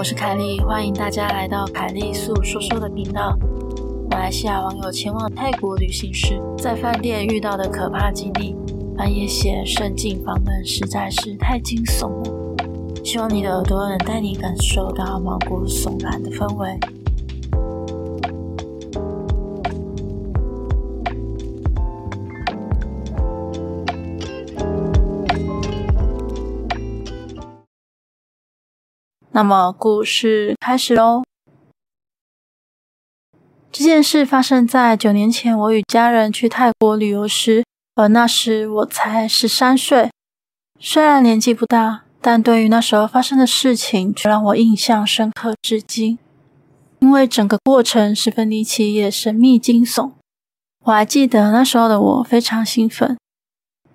我是凯莉，欢迎大家来到凯莉素说说的频道。马来西亚网友前往泰国旅行时，在饭店遇到的可怕经历，半夜写渗进房门，实在是太惊悚了。希望你的耳朵能带你感受到毛骨悚然的氛围。那么故事开始喽。这件事发生在九年前，我与家人去泰国旅游时，而那时我才十三岁。虽然年纪不大，但对于那时候发生的事情，却让我印象深刻至今。因为整个过程十分离奇也神秘惊悚。我还记得那时候的我非常兴奋，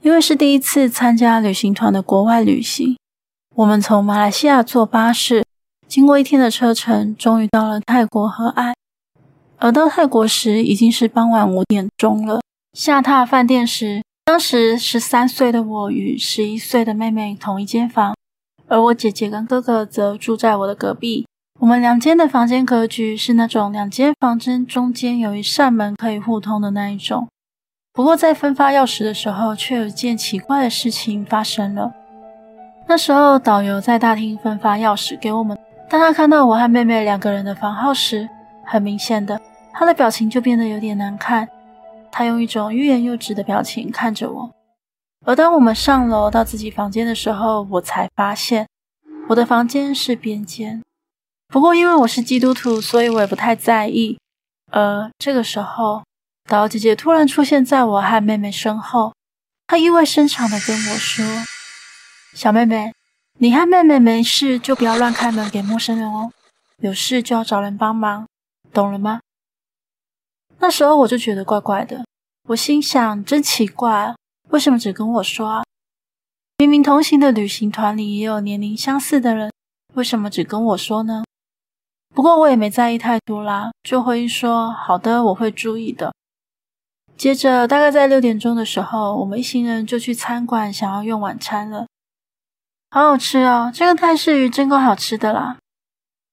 因为是第一次参加旅行团的国外旅行。我们从马来西亚坐巴士，经过一天的车程，终于到了泰国和爱。而到泰国时，已经是傍晚五点钟了。下榻饭店时，当时十三岁的我与十一岁的妹妹同一间房，而我姐姐跟哥哥则住在我的隔壁。我们两间的房间格局是那种两间房间中间有一扇门可以互通的那一种。不过在分发钥匙的时候，却有一件奇怪的事情发生了。那时候，导游在大厅分发钥匙给我们。当他看到我和妹妹两个人的房号时，很明显的，他的表情就变得有点难看。他用一种欲言又止的表情看着我。而当我们上楼到自己房间的时候，我才发现我的房间是边间。不过因为我是基督徒，所以我也不太在意。而这个时候，导游姐姐突然出现在我和妹妹身后，她意味深长的跟我说。小妹妹，你和妹妹没事就不要乱开门给陌生人哦，有事就要找人帮忙，懂了吗？那时候我就觉得怪怪的，我心想真奇怪，为什么只跟我说啊？明明同行的旅行团里也有年龄相似的人，为什么只跟我说呢？不过我也没在意太多啦，就回应说好的，我会注意的。接着大概在六点钟的时候，我们一行人就去餐馆想要用晚餐了。好好吃哦，这个泰式鱼真够好吃的啦！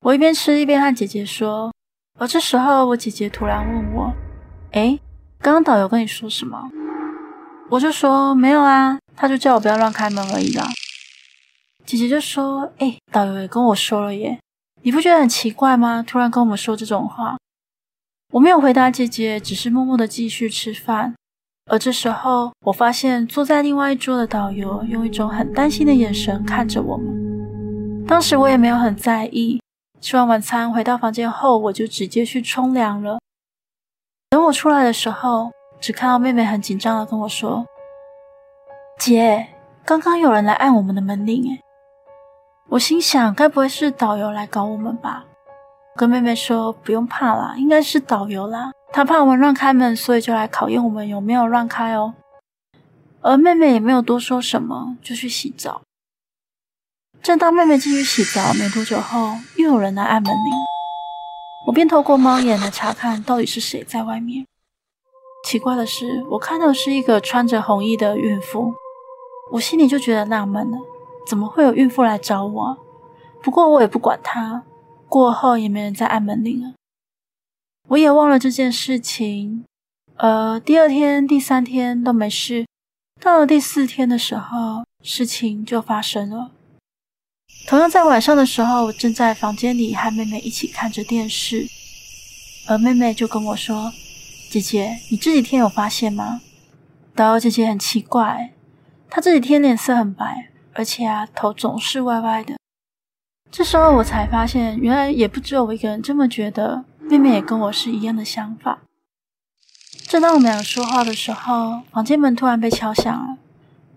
我一边吃一边和姐姐说。而这时候，我姐姐突然问我：“诶，刚刚导游跟你说什么？”我就说：“没有啊，他就叫我不要乱开门而已啦。”姐姐就说：“诶，导游也跟我说了耶，你不觉得很奇怪吗？突然跟我们说这种话。”我没有回答姐姐，只是默默的继续吃饭。而这时候，我发现坐在另外一桌的导游用一种很担心的眼神看着我们。当时我也没有很在意。吃完晚餐回到房间后，我就直接去冲凉了。等我出来的时候，只看到妹妹很紧张的跟我说：“姐，刚刚有人来按我们的门铃。”诶，我心想，该不会是导游来搞我们吧？跟妹妹说不用怕啦，应该是导游啦。他怕我们乱开门，所以就来考验我们有没有乱开哦。而妹妹也没有多说什么，就去洗澡。正当妹妹进去洗澡没多久后，又有人来按门铃。我便透过猫眼来查看到底是谁在外面。奇怪的是，我看到是一个穿着红衣的孕妇。我心里就觉得纳闷了，怎么会有孕妇来找我？不过我也不管她。过后也没人再按门铃了。我也忘了这件事情，呃，第二天、第三天都没事，到了第四天的时候，事情就发生了。同样在晚上的时候，我正在房间里和妹妹一起看着电视，而妹妹就跟我说：“姐姐，你这几天有发现吗？导游姐姐很奇怪，她这几天脸色很白，而且啊，头总是歪歪的。”这时候我才发现，原来也不只有我一个人这么觉得。妹妹也跟我是一样的想法。正当我们俩说话的时候，房间门突然被敲响了。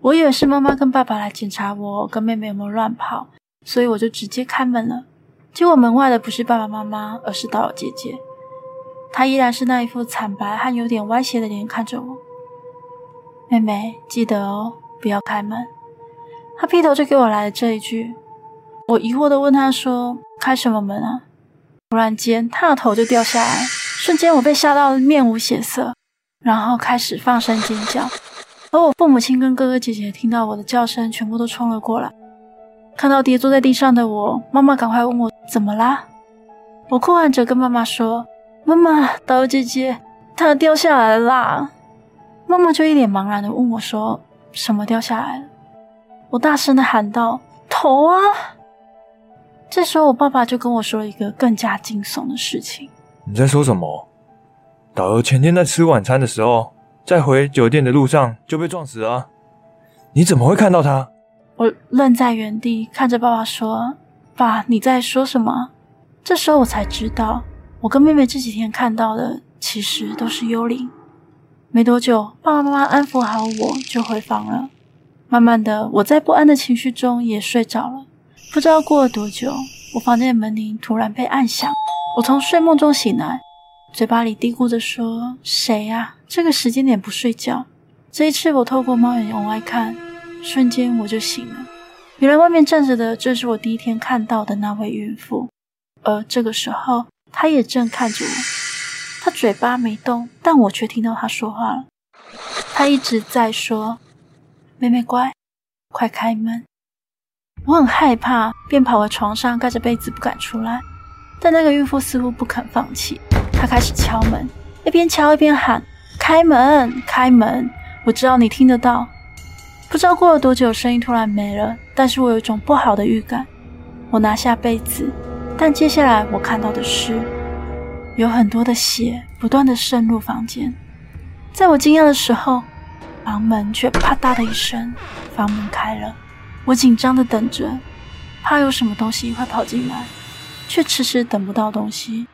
我以为是妈妈跟爸爸来检查我跟妹妹有没有乱跑，所以我就直接开门了。结果门外的不是爸爸妈妈，而是导游姐姐。她依然是那一副惨白和有点歪斜的脸看着我。妹妹，记得哦，不要开门。她劈头就给我来了这一句。我疑惑地问她说：“开什么门啊？”突然间，他的头就掉下来，瞬间我被吓到面无血色，然后开始放声尖叫。而我父母亲跟哥哥姐姐听到我的叫声，全部都冲了过来。看到跌坐在地上的我，妈妈赶快问我怎么啦？我哭喊着跟妈妈说：“妈妈，导游姐姐，她掉下来啦！”妈妈就一脸茫然的问我说：“什么掉下来了？”我大声的喊道：“头啊！”这时候，我爸爸就跟我说了一个更加惊悚的事情：“你在说什么？导游前天在吃晚餐的时候，在回酒店的路上就被撞死了。你怎么会看到他？”我愣在原地，看着爸爸说：“爸，你在说什么？”这时候我才知道，我跟妹妹这几天看到的其实都是幽灵。没多久，爸爸妈妈安抚好我就回房了。慢慢的，我在不安的情绪中也睡着了。不知道过了多久，我房间的门铃突然被按响。我从睡梦中醒来，嘴巴里嘀咕着说：“谁呀？这个时间点不睡觉？”这一次，我透过猫眼往外看，瞬间我就醒了。原来外面站着的正是我第一天看到的那位孕妇，而这个时候，她也正看着我。她嘴巴没动，但我却听到她说话了。她一直在说：“妹妹乖，快开门。”我很害怕，便跑回床上盖着被子不敢出来。但那个孕妇似乎不肯放弃，她开始敲门，一边敲一边喊：“开门，开门！”我知道你听得到。不知道过了多久，声音突然没了，但是我有一种不好的预感。我拿下被子，但接下来我看到的是有很多的血不断的渗入房间。在我惊讶的时候，房门却啪嗒的一声，房门开了。我紧张的等着，怕有什么东西会跑进来，却迟迟等不到东西。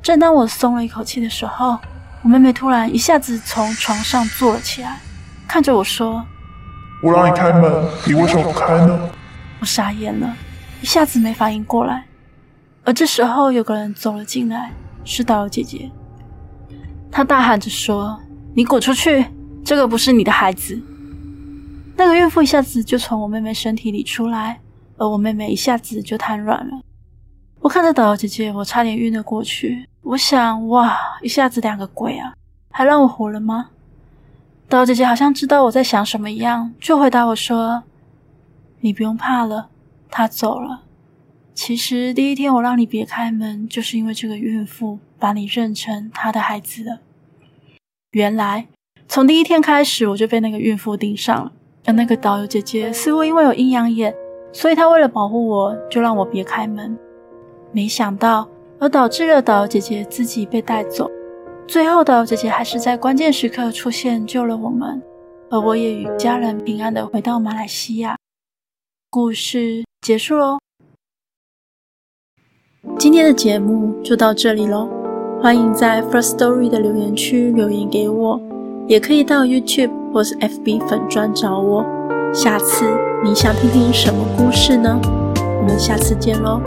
正当我松了一口气的时候，我妹妹突然一下子从床上坐了起来，看着我说：“我让你开门，你为什么不开呢？”我傻眼了，一下子没反应过来。而这时候，有个人走了进来，是导游姐姐。她大喊着说：“你滚出去！这个不是你的孩子。”那个孕妇一下子就从我妹妹身体里出来，而我妹妹一下子就瘫软了。我看着导游姐姐，我差点晕了过去。我想，哇，一下子两个鬼啊，还让我活了吗？导游姐姐好像知道我在想什么一样，就回答我说：“你不用怕了，她走了。其实第一天我让你别开门，就是因为这个孕妇把你认成她的孩子了。原来从第一天开始，我就被那个孕妇盯上了。”而那个导游姐姐似乎因为有阴阳眼，所以她为了保护我，就让我别开门。没想到，而导致了导游姐姐自己被带走。最后，导游姐姐还是在关键时刻出现，救了我们，而我也与家人平安的回到马来西亚。故事结束喽。今天的节目就到这里喽，欢迎在 First Story 的留言区留言给我，也可以到 YouTube。或是 FB 粉专找我，下次你想听听什么故事呢？我们下次见喽。